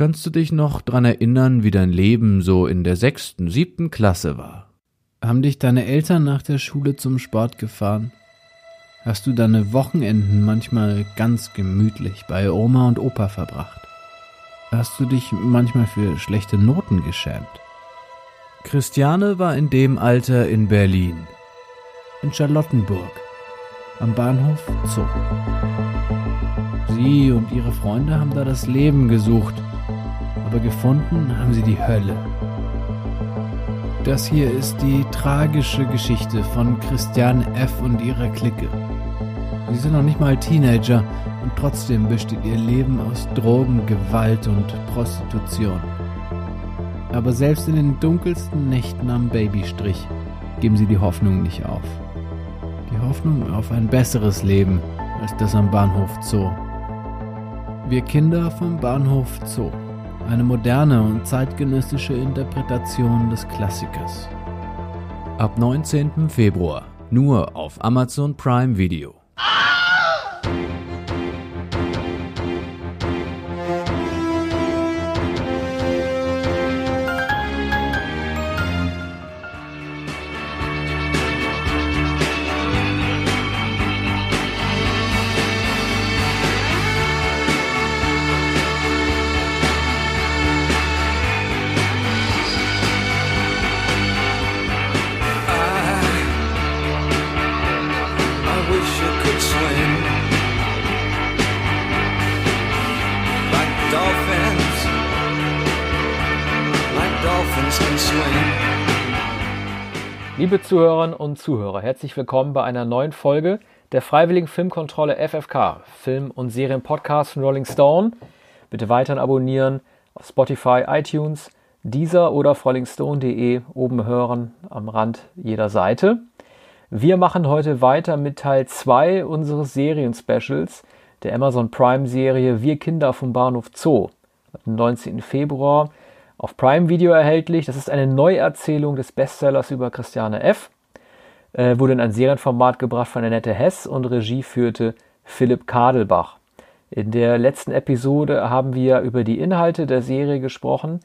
Kannst du dich noch dran erinnern, wie dein Leben so in der sechsten, siebten Klasse war? Haben dich deine Eltern nach der Schule zum Sport gefahren? Hast du deine Wochenenden manchmal ganz gemütlich bei Oma und Opa verbracht? Hast du dich manchmal für schlechte Noten geschämt? Christiane war in dem Alter in Berlin, in Charlottenburg, am Bahnhof Zoo. Sie und ihre Freunde haben da das Leben gesucht, aber gefunden haben sie die Hölle. Das hier ist die tragische Geschichte von Christiane F. und ihrer Clique. Sie sind noch nicht mal Teenager und trotzdem besteht ihr Leben aus Drogen, Gewalt und Prostitution. Aber selbst in den dunkelsten Nächten am Babystrich geben sie die Hoffnung nicht auf. Die Hoffnung auf ein besseres Leben als das am Bahnhof Zoo. Wir Kinder vom Bahnhof Zoo eine moderne und zeitgenössische Interpretation des Klassikers. Ab 19. Februar nur auf Amazon Prime Video. Liebe Zuhörerinnen und Zuhörer, herzlich willkommen bei einer neuen Folge der Freiwilligen Filmkontrolle FFK, Film- und Serienpodcast von Rolling Stone. Bitte weiterhin abonnieren auf Spotify, iTunes, Deezer oder auf rollingstone.de oben hören am Rand jeder Seite. Wir machen heute weiter mit Teil 2 unseres Serien-Specials der Amazon Prime-Serie Wir Kinder vom Bahnhof Zoo. Am 19. Februar auf Prime Video erhältlich. Das ist eine Neuerzählung des Bestsellers über Christiane F. Äh, wurde in ein Serienformat gebracht von Annette Hess und Regie führte Philipp Kadelbach. In der letzten Episode haben wir über die Inhalte der Serie gesprochen.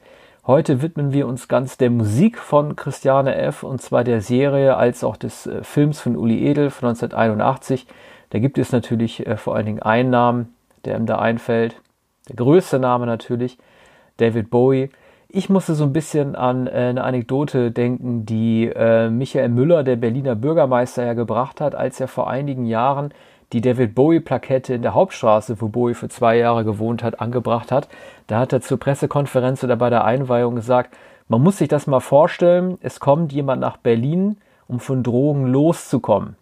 Heute widmen wir uns ganz der Musik von Christiane F. und zwar der Serie als auch des äh, Films von Uli Edel von 1981. Da gibt es natürlich äh, vor allen Dingen einen Namen, der ihm da einfällt. Der größte Name natürlich, David Bowie. Ich musste so ein bisschen an äh, eine Anekdote denken, die äh, Michael Müller, der Berliner Bürgermeister, ja gebracht hat, als er vor einigen Jahren die David Bowie-Plakette in der Hauptstraße, wo Bowie für zwei Jahre gewohnt hat, angebracht hat. Da hat er zur Pressekonferenz oder bei der Einweihung gesagt, man muss sich das mal vorstellen, es kommt jemand nach Berlin, um von Drogen loszukommen.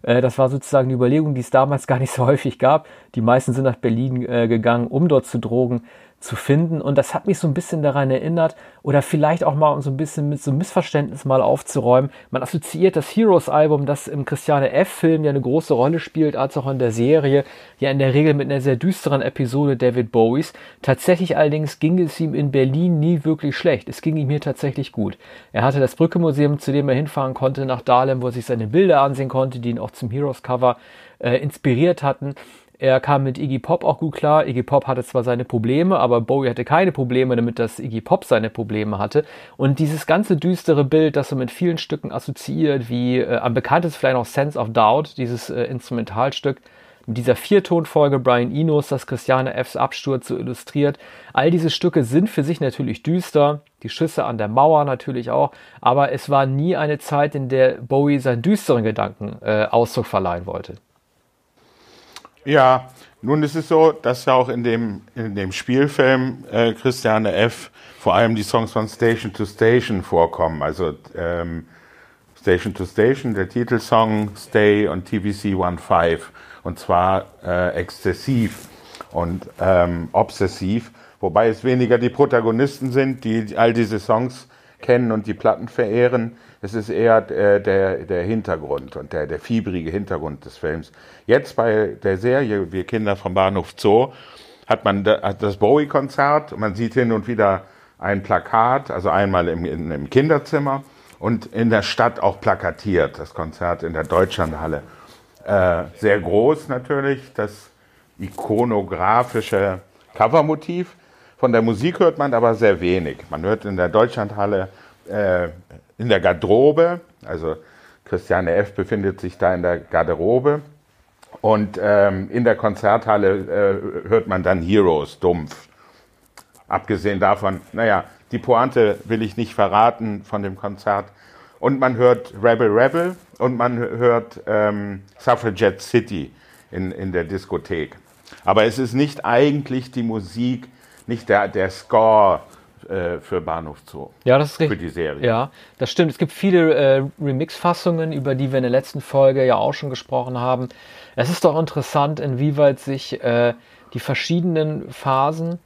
Äh, das war sozusagen die Überlegung, die es damals gar nicht so häufig gab. Die meisten sind nach Berlin äh, gegangen, um dort zu drogen zu finden. Und das hat mich so ein bisschen daran erinnert oder vielleicht auch mal um so ein bisschen mit so einem Missverständnis mal aufzuräumen. Man assoziiert das Heroes-Album, das im Christiane F-Film ja eine große Rolle spielt, als auch in der Serie, ja in der Regel mit einer sehr düsteren Episode David Bowies. Tatsächlich allerdings ging es ihm in Berlin nie wirklich schlecht. Es ging ihm hier tatsächlich gut. Er hatte das Brücke-Museum, zu dem er hinfahren konnte, nach Dahlem, wo er sich seine Bilder ansehen konnte, die ihn auch zum Heroes-Cover äh, inspiriert hatten. Er kam mit Iggy Pop auch gut klar. Iggy Pop hatte zwar seine Probleme, aber Bowie hatte keine Probleme damit, dass Iggy Pop seine Probleme hatte. Und dieses ganze düstere Bild, das so mit vielen Stücken assoziiert, wie äh, am bekanntesten vielleicht noch Sense of Doubt, dieses äh, Instrumentalstück, mit dieser Viertonfolge Brian Enos, das Christiane Fs Absturz so illustriert. All diese Stücke sind für sich natürlich düster, die Schüsse an der Mauer natürlich auch, aber es war nie eine Zeit, in der Bowie seinen düsteren Gedanken äh, Ausdruck verleihen wollte. Ja, nun ist es so, dass ja auch in dem, in dem Spielfilm äh, Christiane F. vor allem die Songs von Station to Station vorkommen. Also ähm, Station to Station, der Titelsong Stay und TVC 15 und zwar äh, exzessiv und ähm, obsessiv, wobei es weniger die Protagonisten sind, die all diese Songs kennen und die Platten verehren, es ist eher der, der, der Hintergrund und der, der fiebrige Hintergrund des Films. Jetzt bei der Serie Wir Kinder vom Bahnhof Zoo hat man das Bowie-Konzert. Man sieht hin und wieder ein Plakat, also einmal im, im Kinderzimmer und in der Stadt auch plakatiert. Das Konzert in der Deutschlandhalle. Äh, sehr groß natürlich, das ikonografische Covermotiv Von der Musik hört man aber sehr wenig. Man hört in der Deutschlandhalle äh, in der Garderobe, also Christiane F. befindet sich da in der Garderobe. Und ähm, in der Konzerthalle äh, hört man dann Heroes dumpf. Abgesehen davon, naja, die Pointe will ich nicht verraten von dem Konzert. Und man hört Rebel Rebel und man hört ähm, Suffragette City in, in der Diskothek. Aber es ist nicht eigentlich die Musik, nicht der, der Score äh, für Bahnhof Zoo. Ja, das ist richtig. Für die Serie. Ja, das stimmt. Es gibt viele äh, Remix-Fassungen, über die wir in der letzten Folge ja auch schon gesprochen haben. Es ist doch interessant, inwieweit sich äh, die verschiedenen Phasen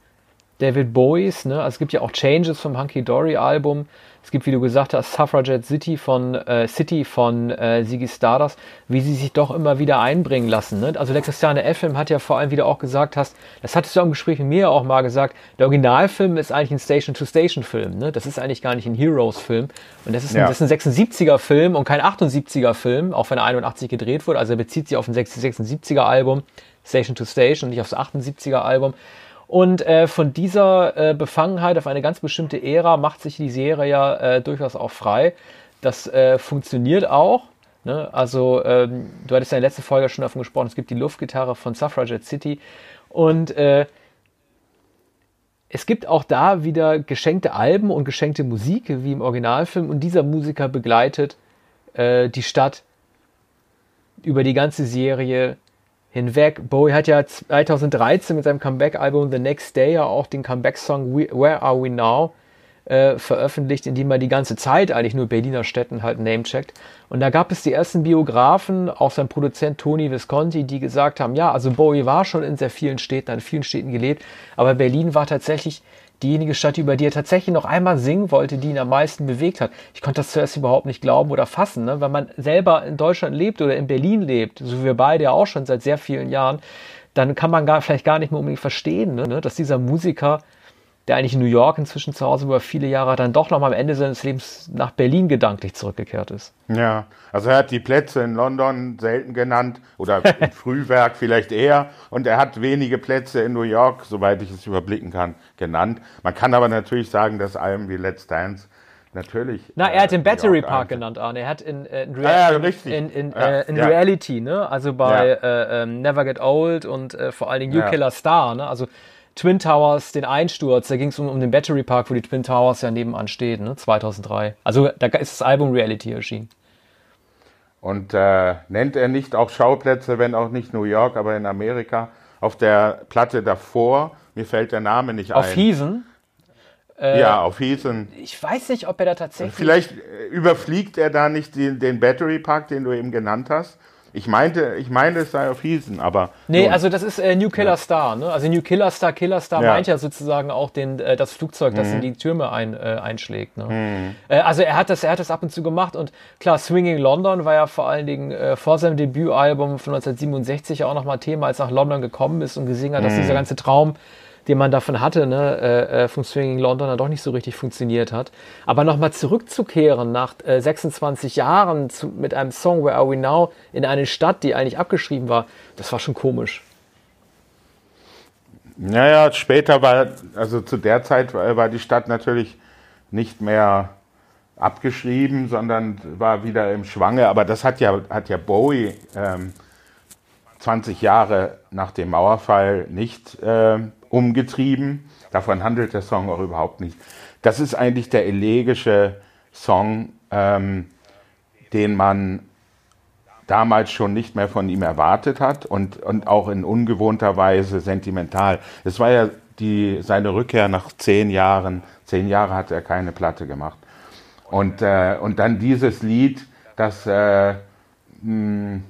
David Bowies, ne? Also es gibt ja auch Changes vom Hunky Dory Album. Es gibt, wie du gesagt hast, Suffragette City von äh, City von äh, Ziggy Stardust, wie sie sich doch immer wieder einbringen lassen. Ne? Also der Christiane F-Film hat ja vor allem, wie du auch gesagt hast, das hattest du im Gespräch mit mir auch mal gesagt, der Originalfilm ist eigentlich ein Station-to-Station-Film. Ne? Das ist eigentlich gar nicht ein Heroes-Film. Und das ist, ein, Ja. das ist ein 76er-Film und kein 78er-Film, auch wenn er 81 gedreht wurde. Also er bezieht sich auf ein 76er-Album, Station to Station, und nicht aufs 78er-Album. Und äh, von dieser äh, Befangenheit auf eine ganz bestimmte Ära macht sich die Serie ja äh, durchaus auch frei. Das äh, funktioniert auch. Ne? Also, ähm, du hattest ja in der letzten Folge schon davon gesprochen, es gibt die Luftgitarre von Suffragette City. Und äh, es gibt auch da wieder geschenkte Alben und geschenkte Musik, wie im Originalfilm. Und dieser Musiker begleitet äh, die Stadt über die ganze Serie hinweg. Bowie hat ja 2013 mit seinem Comeback-Album The Next Day ja auch den Comeback-Song Where Are We Now äh, veröffentlicht, in dem er die ganze Zeit eigentlich nur Berliner Städten halt namecheckt. Und da gab es die ersten Biografen, auch sein Produzent Tony Visconti, die gesagt haben, ja, also Bowie war schon in sehr vielen Städten, in vielen Städten gelebt, aber Berlin war tatsächlich diejenige Stadt, über die er tatsächlich noch einmal singen wollte, die ihn am meisten bewegt hat. Ich konnte das zuerst überhaupt nicht glauben oder fassen, ne? wenn man selber in Deutschland lebt oder in Berlin lebt, so wie wir beide ja auch schon seit sehr vielen Jahren, dann kann man gar, vielleicht gar nicht mehr unbedingt verstehen, ne? dass dieser Musiker, der eigentlich in New York inzwischen zu Hause über viele Jahre, dann doch noch mal am Ende seines Lebens nach Berlin gedanklich zurückgekehrt ist. Ja, also er hat die Plätze in London selten genannt oder im Frühwerk vielleicht eher und er hat wenige Plätze in New York, soweit ich es überblicken kann, genannt. Man kann aber natürlich sagen, dass Alben wie Let's Dance natürlich. Na, äh, er hat den New Battery Park genannt, Arne. Er hat in, äh, in, Ah, ja, in, in, Ja, äh, ja. Reality, ne? Also bei äh, ähm, Never Get Old und äh, vor allen Dingen You. Killer Star, ne? Also Twin Towers, den Einsturz, da ging es um, um den Battery Park, wo die Twin Towers ja nebenan stehen, ne? 2003. Also da ist das Album Reality erschienen. Und äh, nennt er nicht auch Schauplätze, wenn auch nicht New York, aber in Amerika, auf der Platte davor, mir fällt der Name nicht Auf ein. Hiesen. ja, auf Hiesen. Ich weiß nicht, ob er da tatsächlich. Vielleicht äh, überfliegt er da nicht den, den Battery Park, den du eben genannt hast. Ich meinte, ich meine, es sei auf Hiesen, aber. Nee, nun, also das ist äh, New Killer Star, ne? Also New Killer Star, Killer Star Ja. Mhm. meint ja sozusagen auch den, äh, das Flugzeug, das in die Türme ein, äh, einschlägt. Ne? Äh, also er hat das, er hat das ab und zu gemacht und klar, Swinging London war ja vor allen Dingen äh, vor seinem Debütalbum von 1967 auch nochmal Thema, als er nach London gekommen ist und gesehen hat, dass Mhm. dieser ganze Traum den man davon hatte, ne, äh, äh, vom Swinging London dann doch nicht so richtig funktioniert hat. Aber nochmal zurückzukehren nach äh, 26 Jahren zu, mit einem Song Where Are We Now in eine Stadt, die eigentlich abgeschrieben war, das war schon komisch. Naja, später war, also zu der Zeit war, die Stadt natürlich nicht mehr abgeschrieben, sondern war wieder im Schwange. Aber das hat ja, hat ja Bowie ähm, 20 Jahre nach dem Mauerfall nicht ähm, umgetrieben. Davon handelt der Song auch überhaupt nicht. Das ist eigentlich der elegische Song, ähm, den man damals schon nicht mehr von ihm erwartet hat und, und auch in ungewohnter Weise sentimental. Es war ja die, seine Rückkehr nach zehn Jahren. Zehn Jahre hat er keine Platte gemacht. Und, äh, und dann dieses Lied, das äh, mh,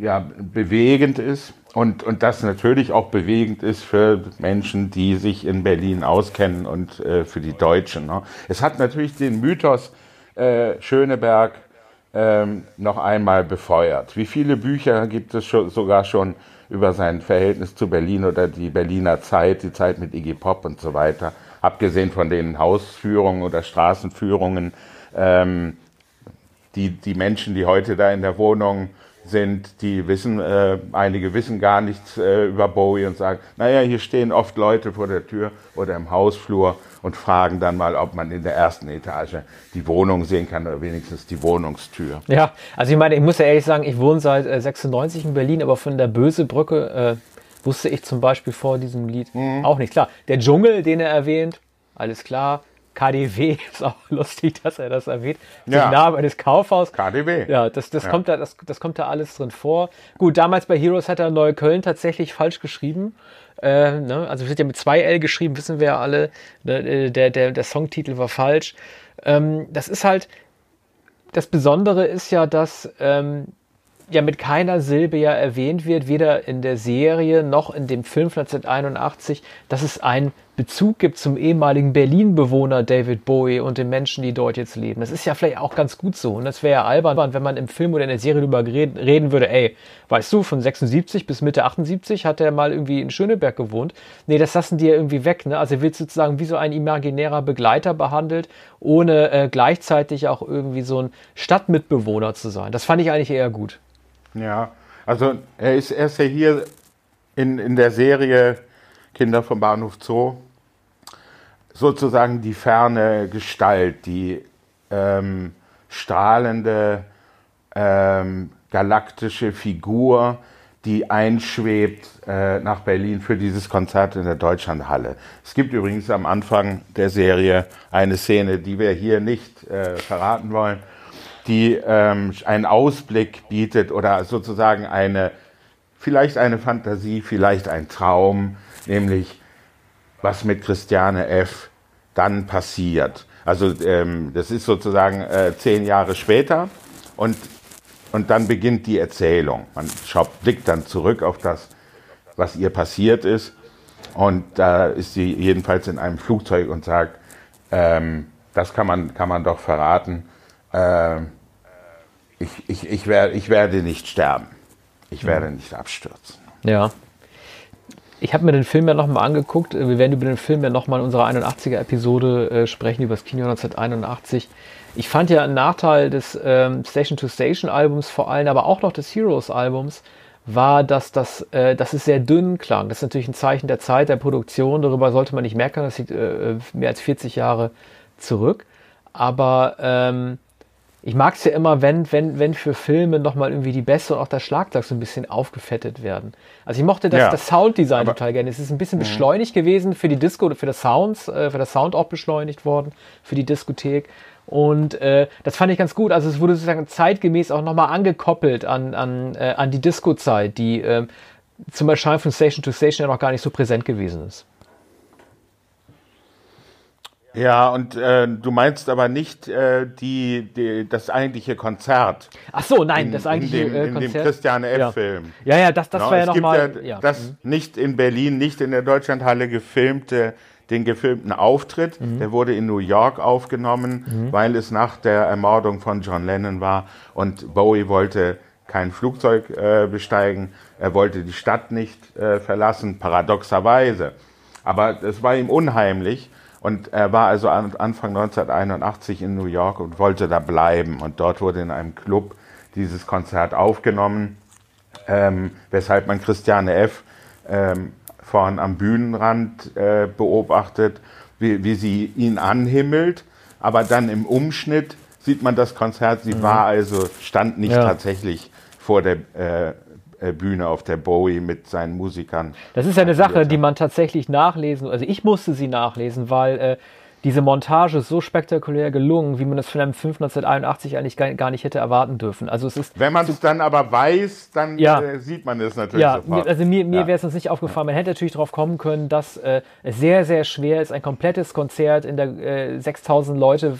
ja, bewegend ist und, und das natürlich auch bewegend ist für Menschen, die sich in Berlin auskennen und äh, für die Deutschen. Ne? Es hat natürlich den Mythos äh, Schöneberg ähm, noch einmal befeuert. Wie viele Bücher gibt es schon, sogar schon über sein Verhältnis zu Berlin oder die Berliner Zeit, die Zeit mit Iggy Pop und so weiter, abgesehen von den Hausführungen oder Straßenführungen. Ähm, die, die Menschen, die heute da in der Wohnung sind, die wissen, äh, einige wissen gar nichts äh, über Bowie und sagen, naja, hier stehen oft Leute vor der Tür oder im Hausflur und fragen dann mal, ob man in der ersten Etage die Wohnung sehen kann oder wenigstens die Wohnungstür. Ja, also ich meine, ich muss ja ehrlich sagen, ich wohne seit äh, 96 in Berlin, aber von der Bösebrücke äh, wusste ich zum Beispiel vor diesem Lied mhm. auch nicht. Klar, der Dschungel, den er erwähnt, alles klar. KDW ist auch lustig, dass er das erwähnt. Ja. Der Name eines Kaufhaus. KDW. Ja, das, das, ja. Kommt da, das, das kommt da alles drin vor. Gut, damals bei Heroes hat er Neukölln tatsächlich falsch geschrieben. Äh, ne? Also wird ja mit zwei L geschrieben, wissen wir ja alle. Ne, der, der, der Songtitel war falsch. Ähm, das ist halt, das Besondere ist ja, dass ähm, ja mit keiner Silbe ja erwähnt wird, weder in der Serie noch in dem Film 1981, dass es einen Bezug gibt zum ehemaligen Berlin-Bewohner David Bowie und den Menschen, die dort jetzt leben. Das ist ja vielleicht auch ganz gut so. Und das wäre ja albern, wenn man im Film oder in der Serie darüber reden würde, ey, weißt du, von 76 bis Mitte 78 hat er mal irgendwie in Schöneberg gewohnt. Nee, das lassen die ja irgendwie weg. Ne? Also er wird sozusagen wie so ein imaginärer Begleiter behandelt, ohne äh, gleichzeitig auch irgendwie so ein Stadtmitbewohner zu sein. Das fand ich eigentlich eher gut. Ja, also er ist, er ist ja hier in, in der Serie Kinder vom Bahnhof Zoo sozusagen die ferne Gestalt, die ähm, strahlende ähm, galaktische Figur, die einschwebt äh, nach Berlin für dieses Konzert in der Deutschlandhalle. Es gibt übrigens am Anfang der Serie eine Szene, die wir hier nicht äh, verraten wollen, die ähm, einen Ausblick bietet oder sozusagen eine, vielleicht eine Fantasie, vielleicht ein Traum, nämlich was mit Christiane F. dann passiert. Also ähm, das ist sozusagen äh, zehn Jahre später und, und dann beginnt die Erzählung. Man schaut, blickt dann zurück auf das, was ihr passiert ist und da ist sie jedenfalls in einem Flugzeug und sagt, ähm, das kann man, kann man doch verraten, äh, ich, ich, ich, werde, ich werde nicht sterben. Ich werde mhm. nicht abstürzen. Ja. Ich habe mir den Film ja nochmal angeguckt. Wir werden über den Film ja nochmal in unserer 81er-Episode äh, sprechen, über das Kino 1981. Ich fand ja einen Nachteil des ähm, Station-to-Station-Albums vor allem, aber auch noch des Heroes-Albums, war, dass, das, äh, dass es sehr dünn klang. Das ist natürlich ein Zeichen der Zeit, der Produktion. Darüber sollte man nicht merken. Das liegt äh, mehr als 40 Jahre zurück. Aber ähm, ich mag es ja immer, wenn, wenn, wenn für Filme nochmal irgendwie die Bässe und auch das Schlagzeug so ein bisschen aufgefettet werden. Also ich mochte das, ja, das Sounddesign total gerne. Es ist ein bisschen mhm. beschleunigt gewesen für die Disco, oder für das Sounds, äh, für das Sound auch beschleunigt worden, für die Diskothek. Und äh, das fand ich ganz gut. Also es wurde sozusagen zeitgemäß auch nochmal angekoppelt an, an, äh, an die Disco-Zeit, die äh, zum Erscheinen von Station to Station ja noch gar nicht so präsent gewesen ist. Ja, und äh, du meinst aber nicht äh, die, die, das eigentliche Konzert. Ach so, nein, in, das eigentliche in dem, äh, Konzert. In dem Christiane F-Film. Ja. ja, ja, das, das no, war ja nochmal. Ja, ja. Das mhm. nicht in Berlin, nicht in der Deutschlandhalle gefilmte, den gefilmten Auftritt. Mhm. Der wurde in New York aufgenommen, mhm. weil es nach der Ermordung von John Lennon war und Bowie wollte kein Flugzeug äh, besteigen. Er wollte die Stadt nicht äh, verlassen, paradoxerweise. Aber es war ihm unheimlich. Und er war also Anfang 1981 in New York und wollte da bleiben. Und dort wurde in einem Club dieses Konzert aufgenommen, ähm, weshalb man Christiane F. Ähm, vorn am Bühnenrand äh, beobachtet, wie, wie sie ihn anhimmelt. Aber dann im Umschnitt sieht man das Konzert. Sie mhm. war also, stand nicht ja. tatsächlich vor der äh, äh, Bühne auf der Bowie mit seinen Musikern. Das ist ja eine Sache, die man tatsächlich nachlesen, also ich musste sie nachlesen, weil äh, diese Montage ist so spektakulär gelungen, wie man das von einem Film 1981 eigentlich gar, gar nicht hätte erwarten dürfen. Also es ist Wenn man es dann aber weiß, dann ja, äh, sieht man es natürlich ja, sofort. Also mir, mir ja. wäre es uns nicht aufgefallen. Man hätte natürlich darauf kommen können, dass äh, es sehr, sehr schwer ist, ein komplettes Konzert in der äh, 6000 Leute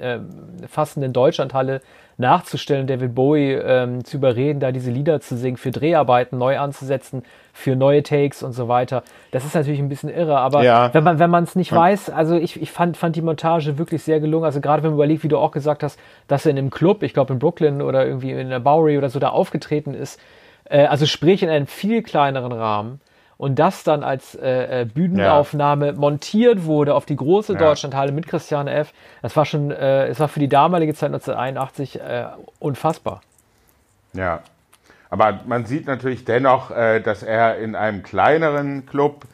äh, äh, fassenden Deutschlandhalle nachzustellen, David Bowie ähm, zu überreden, da diese Lieder zu singen, für Dreharbeiten neu anzusetzen, für neue Takes und so weiter. Das ist natürlich ein bisschen irre, aber ja. wenn man wenn man es nicht weiß, also ich, ich fand, fand die Montage wirklich sehr gelungen. Also gerade wenn man überlegt, wie du auch gesagt hast, dass er in einem Club, ich glaube in Brooklyn oder irgendwie in der Bowery oder so da aufgetreten ist, äh, also sprich in einem viel kleineren Rahmen und das dann als äh, äh, Bühnenaufnahme ja. montiert wurde auf die große ja. Deutschlandhalle mit Christian F., das war schon, äh, es war für die damalige Zeit 1981 äh, unfassbar. Ja. Aber man sieht natürlich dennoch, äh, dass er in einem kleineren Club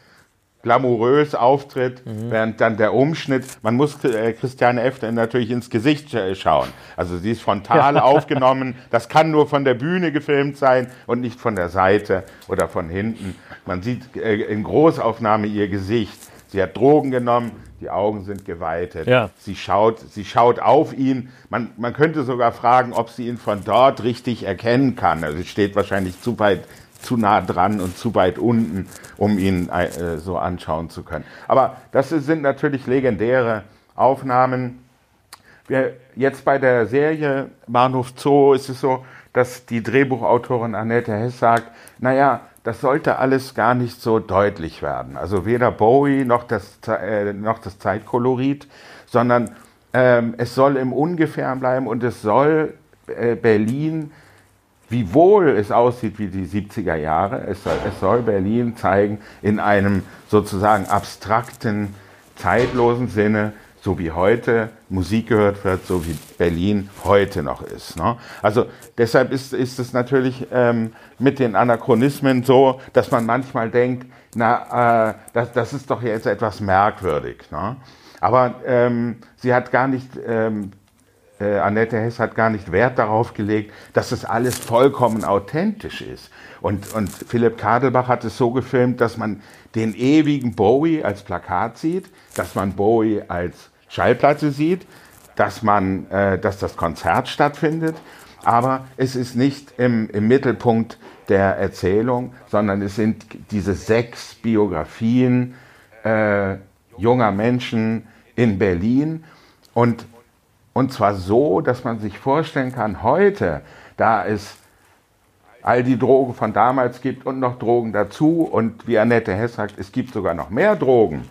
glamourös auftritt, mhm. während dann der Umschnitt, man muss äh, Christiane F. natürlich ins Gesicht schauen. Also sie ist frontal ja. aufgenommen, das kann nur von der Bühne gefilmt sein und nicht von der Seite oder von hinten. Man sieht äh, in Großaufnahme ihr Gesicht. Sie hat Drogen genommen, die Augen sind geweitet. Ja. Sie, schaut, sie schaut auf ihn. Man, man könnte sogar fragen, ob sie ihn von dort richtig erkennen kann. Also sie steht wahrscheinlich zu weit, zu nah dran und zu weit unten, um ihn äh, so anschauen zu können. Aber das sind natürlich legendäre Aufnahmen. Wir, jetzt bei der Serie Bahnhof Zoo ist es so, dass die Drehbuchautorin Annette Hess sagt, naja, das sollte alles gar nicht so deutlich werden. Also weder Bowie noch das, äh, noch das Zeitkolorit, sondern ähm, es soll im Ungefähren bleiben und es soll äh, Berlin, wiewohl es aussieht wie die 70er Jahre, es soll, es soll Berlin zeigen in einem sozusagen abstrakten, zeitlosen Sinne, so wie heute Musik gehört wird, so wie Berlin heute noch ist. Ne? Also deshalb ist, ist es natürlich ähm, mit den Anachronismen so, dass man manchmal denkt, na, äh, das, das ist doch jetzt etwas merkwürdig. Ne? Aber ähm, sie hat gar nicht, ähm, äh, Annette Hess hat gar nicht Wert darauf gelegt, dass es alles vollkommen authentisch ist. Und, und Philipp Kadelbach hat es so gefilmt, dass man den ewigen Bowie als Plakat sieht, dass man Bowie als Schallplatte sieht, dass man, äh, dass das Konzert stattfindet, aber es ist nicht im, im Mittelpunkt der Erzählung, sondern es sind diese sechs Biografien äh, junger Menschen in Berlin und, und zwar so, dass man sich vorstellen kann, heute, da es all die Drogen von damals gibt und noch Drogen dazu und wie Annette Hess sagt, es gibt sogar noch mehr Drogen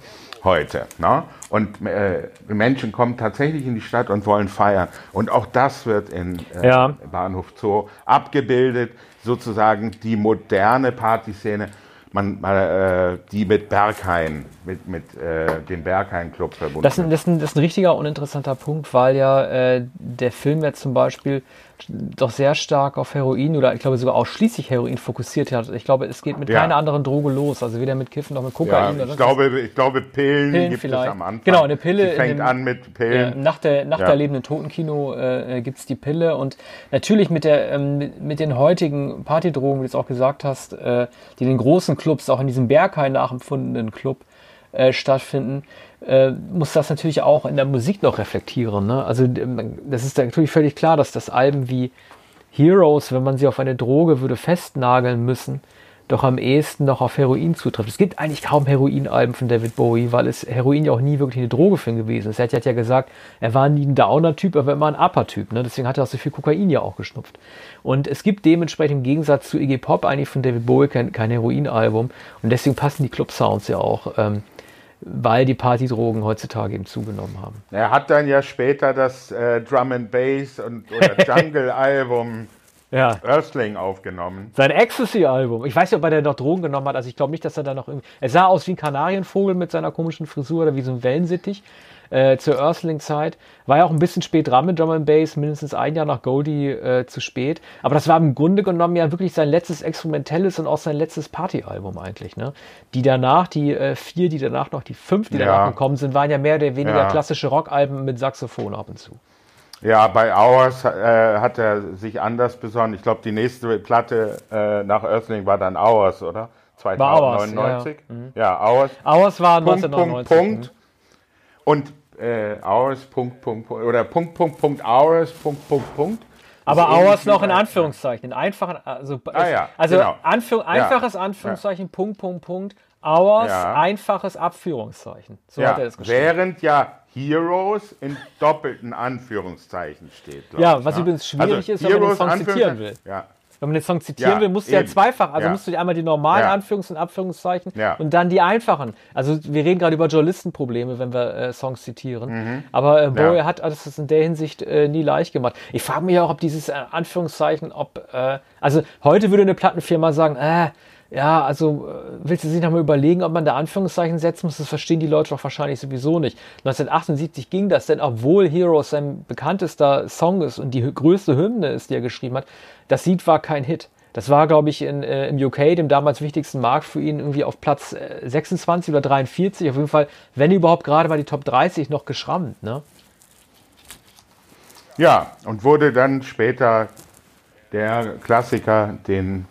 heute. Ne? Und äh, Menschen kommen tatsächlich in die Stadt und wollen feiern. Und auch das wird in äh, ja. Bahnhof Zoo abgebildet, sozusagen die moderne Partyszene man, äh, die mit Berghain, mit, mit äh, dem Berghain-Club verbunden das, ist. Das, ist ein, das ist ein richtiger uninteressanter Punkt, weil ja äh, der Film jetzt zum Beispiel doch sehr stark auf Heroin oder ich glaube sogar ausschließlich Heroin fokussiert hat. Ich glaube, es geht mit ja. keiner anderen Droge los, also weder mit Kiffen noch mit Kokain. Ja, ich, glaube, ich glaube, Pillen, Pillen gibt vielleicht. es am Anfang. Genau, eine Pille. Sie fängt dem, an mit Pillen. Ja, nach der, nach ja. der lebenden Totenkino äh, gibt es die Pille und natürlich mit, der, ähm, mit, mit, den heutigen Partydrogen, wie du es auch gesagt hast, äh, die in den großen Clubs, auch in diesem Berghain nachempfundenen Club äh, stattfinden, äh, muss das natürlich auch in der Musik noch reflektieren. Ne? Also ähm, das ist natürlich völlig klar, dass das Alben wie Heroes, wenn man sie auf eine Droge würde festnageln müssen, doch am ehesten noch auf Heroin zutrifft. Es gibt eigentlich kaum Heroin-Alben von David Bowie, weil es Heroin ja auch nie wirklich eine Droge für ihn gewesen ist. Er hat ja gesagt, er war nie ein Downer-Typ, aber immer ein Upper-Typ. Ne? Deswegen hat er auch so viel Kokain ja auch geschnupft. Und es gibt dementsprechend im Gegensatz zu Iggy Pop eigentlich von David Bowie kein, kein Heroin-Album. Und deswegen passen die Club-Sounds ja auch. Ähm, weil die Partydrogen heutzutage eben zugenommen haben. Er hat dann ja später das äh, Drum and Bass und oder Jungle Album ja. Earthling aufgenommen. Sein Ecstasy-Album. Ich weiß nicht, ob er da noch Drogen genommen hat. Also ich glaube nicht, dass er da noch irgendwie. Er sah aus wie ein Kanarienvogel mit seiner komischen Frisur oder wie so ein Wellensittich äh, zur Earthling-Zeit. War ja auch ein bisschen spät dran mit Drum and Bass, mindestens ein Jahr nach Goldie äh, zu spät. Aber das war im Grunde genommen ja wirklich sein letztes experimentelles und auch sein letztes Party-Album eigentlich. Ne? Die danach, die äh, vier, die danach noch, die fünf, die ja. danach gekommen sind, waren ja mehr oder weniger ja. klassische Rockalben mit Saxophon ab und zu. Ja, bei Hours äh, hat er sich anders besonnen. Ich glaube, die nächste Platte äh, nach Earthling war dann Hours, oder? 2099. Ja, ja. Mhm. ja, Hours. Hours war Punkt, 1999. Punkt, Punkt. Und äh, Hours, Punkt, Punkt, Punkt, oder Punkt, Punkt, Punkt, Hours, Punkt, Punkt, Punkt. Aber Hours noch in Anführungszeichen, in einfachen, also, ah, ja, also genau. Anführ, einfaches ja. Anführungszeichen, Punkt, Punkt, Punkt, Hours, einfaches Abführungszeichen. So hat er das geschrieben. Während ja Heroes in doppelten Anführungszeichen steht. Ja, was ne? übrigens schwierig also ist, wenn man den Song zitieren will. Ja. Wenn man den Song zitieren ja, will, musst du ja zweifach, also ja. musst du einmal die normalen ja. Anführungs- und Abführungszeichen ja. und dann die einfachen. Also wir reden gerade über Journalistenprobleme, wenn wir äh, Songs zitieren. Mhm. Aber äh, Bowie hat das in der Hinsicht äh, nie leicht gemacht. Ich frage mich auch, ob dieses äh, Anführungszeichen, ob, äh, also heute würde eine Plattenfirma sagen, äh, ja, also äh, willst du sich nochmal überlegen, ob man da Anführungszeichen setzen muss? Das verstehen die Leute doch wahrscheinlich sowieso nicht. 1978 ging das, denn obwohl Heroes sein bekanntester Song ist und die größte Hymne ist, die er geschrieben hat, das Lied war kein Hit. Das war, glaube ich, in, äh, im UK, dem damals wichtigsten Markt für ihn, irgendwie auf Platz äh, 26 oder 43. Auf jeden Fall, wenn überhaupt gerade mal die Top 30 noch geschrammt. Ne? Ja, und wurde dann später der Klassiker, den,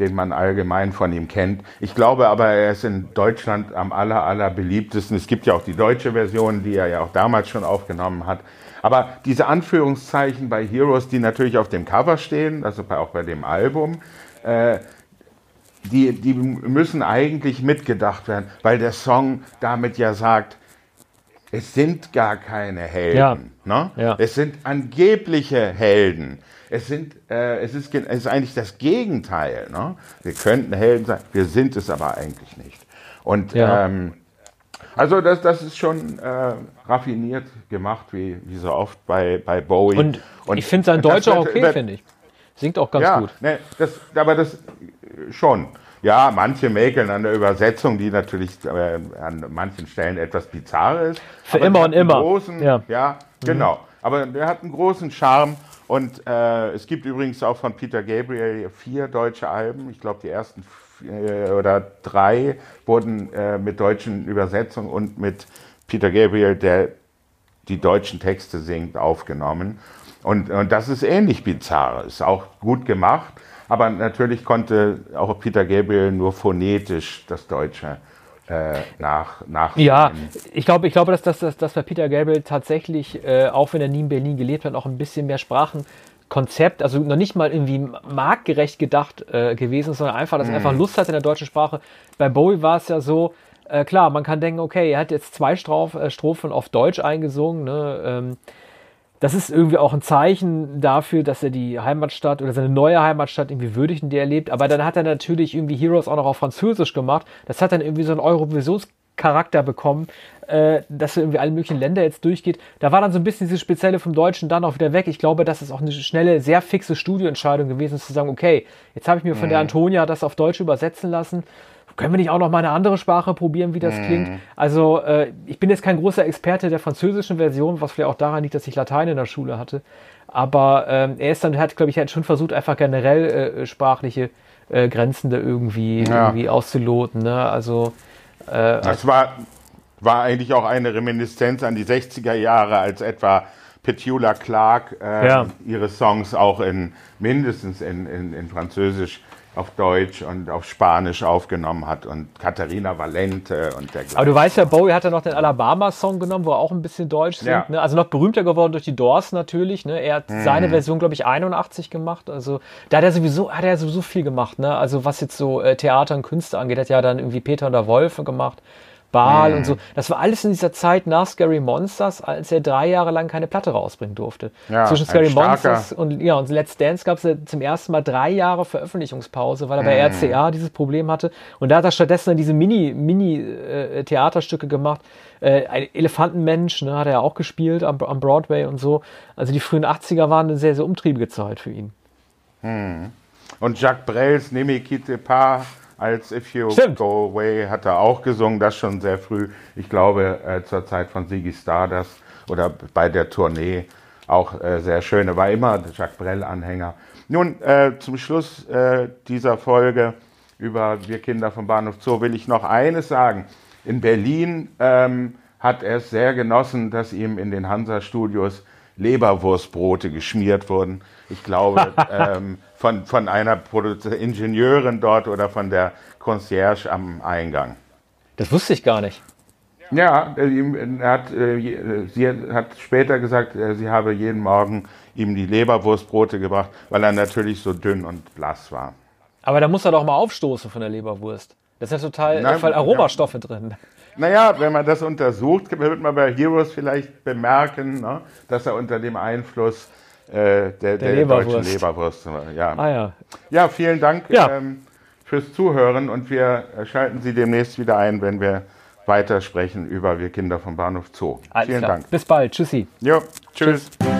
den man allgemein von ihm kennt. Ich glaube aber, er ist in Deutschland am aller, aller beliebtesten. Es gibt ja auch die deutsche Version, die er ja auch damals schon aufgenommen hat. Aber diese Anführungszeichen bei Heroes, die natürlich auf dem Cover stehen, also auch bei dem Album, äh, die, die müssen eigentlich mitgedacht werden, weil der Song damit ja sagt, es sind gar keine Helden. Ja. Ne? Ja. Es sind angebliche Helden. Es, sind, äh, es, ist, es ist eigentlich das Gegenteil. Ne? Wir könnten Helden sein, wir sind es aber eigentlich nicht. Und ja. ähm, also das, das ist schon äh, raffiniert gemacht, wie, wie so oft bei, bei Bowie. Und, und ich finde sein Deutsch auch okay, finde ich. Singt auch ganz ja, gut. Ne, das, aber das schon. Ja, manche mäkeln an der Übersetzung, die natürlich äh, an manchen Stellen etwas bizarr ist. Für immer und immer. Großen, ja. ja, mhm. genau. Aber der hat einen großen Charme. Und äh, es gibt übrigens auch von Peter Gabriel vier deutsche Alben. Ich glaube, die ersten vier, oder drei wurden äh, mit deutschen Übersetzungen und mit Peter Gabriel, der die deutschen Texte singt, aufgenommen. Und, und das ist ähnlich bizarr. Ist auch gut gemacht. Aber natürlich konnte auch Peter Gabriel nur phonetisch das Deutsche äh, nach, nach. Ja, ich glaube, ich glaube, dass, dass, dass, dass bei Peter Gabriel tatsächlich, äh, auch wenn er nie in Berlin gelebt hat, auch ein bisschen mehr Sprachenkonzept, also noch nicht mal irgendwie marktgerecht gedacht äh, gewesen, sondern einfach, dass er einfach mhm. Lust hat in der deutschen Sprache. Bei Bowie war es ja so, äh, klar, man kann denken, okay, er hat jetzt zwei Strauf, äh, Strophen auf Deutsch eingesungen, ne, ähm, das ist irgendwie auch ein Zeichen dafür, dass er die Heimatstadt oder seine neue Heimatstadt irgendwie würdigt, in der er lebt. Aber dann hat er natürlich irgendwie Heroes auch noch auf Französisch gemacht. Das hat dann irgendwie so einen Eurovisionscharakter bekommen, äh, dass er irgendwie alle möglichen Länder jetzt durchgeht. Da war dann so ein bisschen diese Spezielle vom Deutschen dann auch wieder weg. Ich glaube, das ist auch eine schnelle, sehr fixe Studioentscheidung gewesen, zu sagen, okay, jetzt habe ich mir von mhm. der Antonia das auf Deutsch übersetzen lassen können wir nicht auch noch mal eine andere Sprache probieren, wie das mm. klingt? Also, äh, ich bin jetzt kein großer Experte der französischen Version, was vielleicht auch daran liegt, dass ich Latein in der Schule hatte. Aber ähm, er ist dann, hat, glaube ich, hat schon versucht, einfach generell äh, sprachliche äh, Grenzen da irgendwie, ja. irgendwie auszuloten. Ne? Also, äh, das war, war eigentlich auch eine Reminiszenz an die 60er Jahre, als etwa Petula Clark ähm, ja. ihre Songs auch in mindestens in, in, in Französisch auf Deutsch und auf Spanisch aufgenommen hat und Katharina Valente und der Aber du weißt ja, Bowie hat ja noch den Alabama-Song genommen, wo er auch ein bisschen Deutsch singt. Ja. Ne? Also noch berühmter geworden durch die Doors natürlich. Ne? Er hat hm. seine Version, glaube ich, 81 gemacht. Also da hat er sowieso, hat er sowieso viel gemacht. Ne? Also was jetzt so äh, Theater und Künste angeht, hat ja dann irgendwie Peter und der Wolf gemacht. Baal mhm. und so. Das war alles in dieser Zeit nach Scary Monsters, als er drei Jahre lang keine Platte rausbringen durfte. Ja, Zwischen Scary Monsters und, ja, und Let's Dance gab es zum ersten Mal drei Jahre Veröffentlichungspause, weil er bei mhm. RCA dieses Problem hatte. Und da hat er stattdessen dann diese Mini-Theaterstücke Mini, äh, gemacht. Äh, ein Elefantenmensch ne, hat er auch gespielt am, am, Broadway und so. Also die frühen 80er waren eine sehr, sehr umtriebige Zeit für ihn. Mhm. Und Jacques Brels Nemi quitte pas als If You Stimmt. Go Away hat er auch gesungen, das schon sehr früh. Ich glaube, äh, zur Zeit von Ziggy Stardust oder bei der Tournee auch äh, sehr schön. Er war immer Jacques Brel-Anhänger. Nun, äh, zum Schluss äh, dieser Folge über Wir Kinder vom Bahnhof Zoo will ich noch eines sagen. In Berlin ähm, hat er es sehr genossen, dass ihm in den Hansa-Studios Leberwurstbrote geschmiert wurden. Ich glaube, ähm, von, von einer Produ Ingenieurin dort oder von der Concierge am Eingang. Das wusste ich gar nicht. Ja, er hat, äh, sie hat später gesagt, äh, sie habe jeden Morgen ihm die Leberwurstbrote gebracht, weil er natürlich so dünn und blass war. Aber da muss er doch mal aufstoßen von der Leberwurst. Das ist ja total Nein, voll Aromastoffe ja. drin. Naja, wenn man das untersucht, wird man bei Heroes vielleicht bemerken, ne, dass er unter dem Einfluss äh, der, der, der Leberwurst. deutschen Leberwurst. Ja. Ah, ja. ja, vielen Dank ja. Ähm, fürs Zuhören und wir schalten Sie demnächst wieder ein, wenn wir weiter sprechen über Wir Kinder vom Bahnhof Zoo. Alles vielen klar. Dank. Bis bald. Tschüssi. Jo, tschüss. tschüss.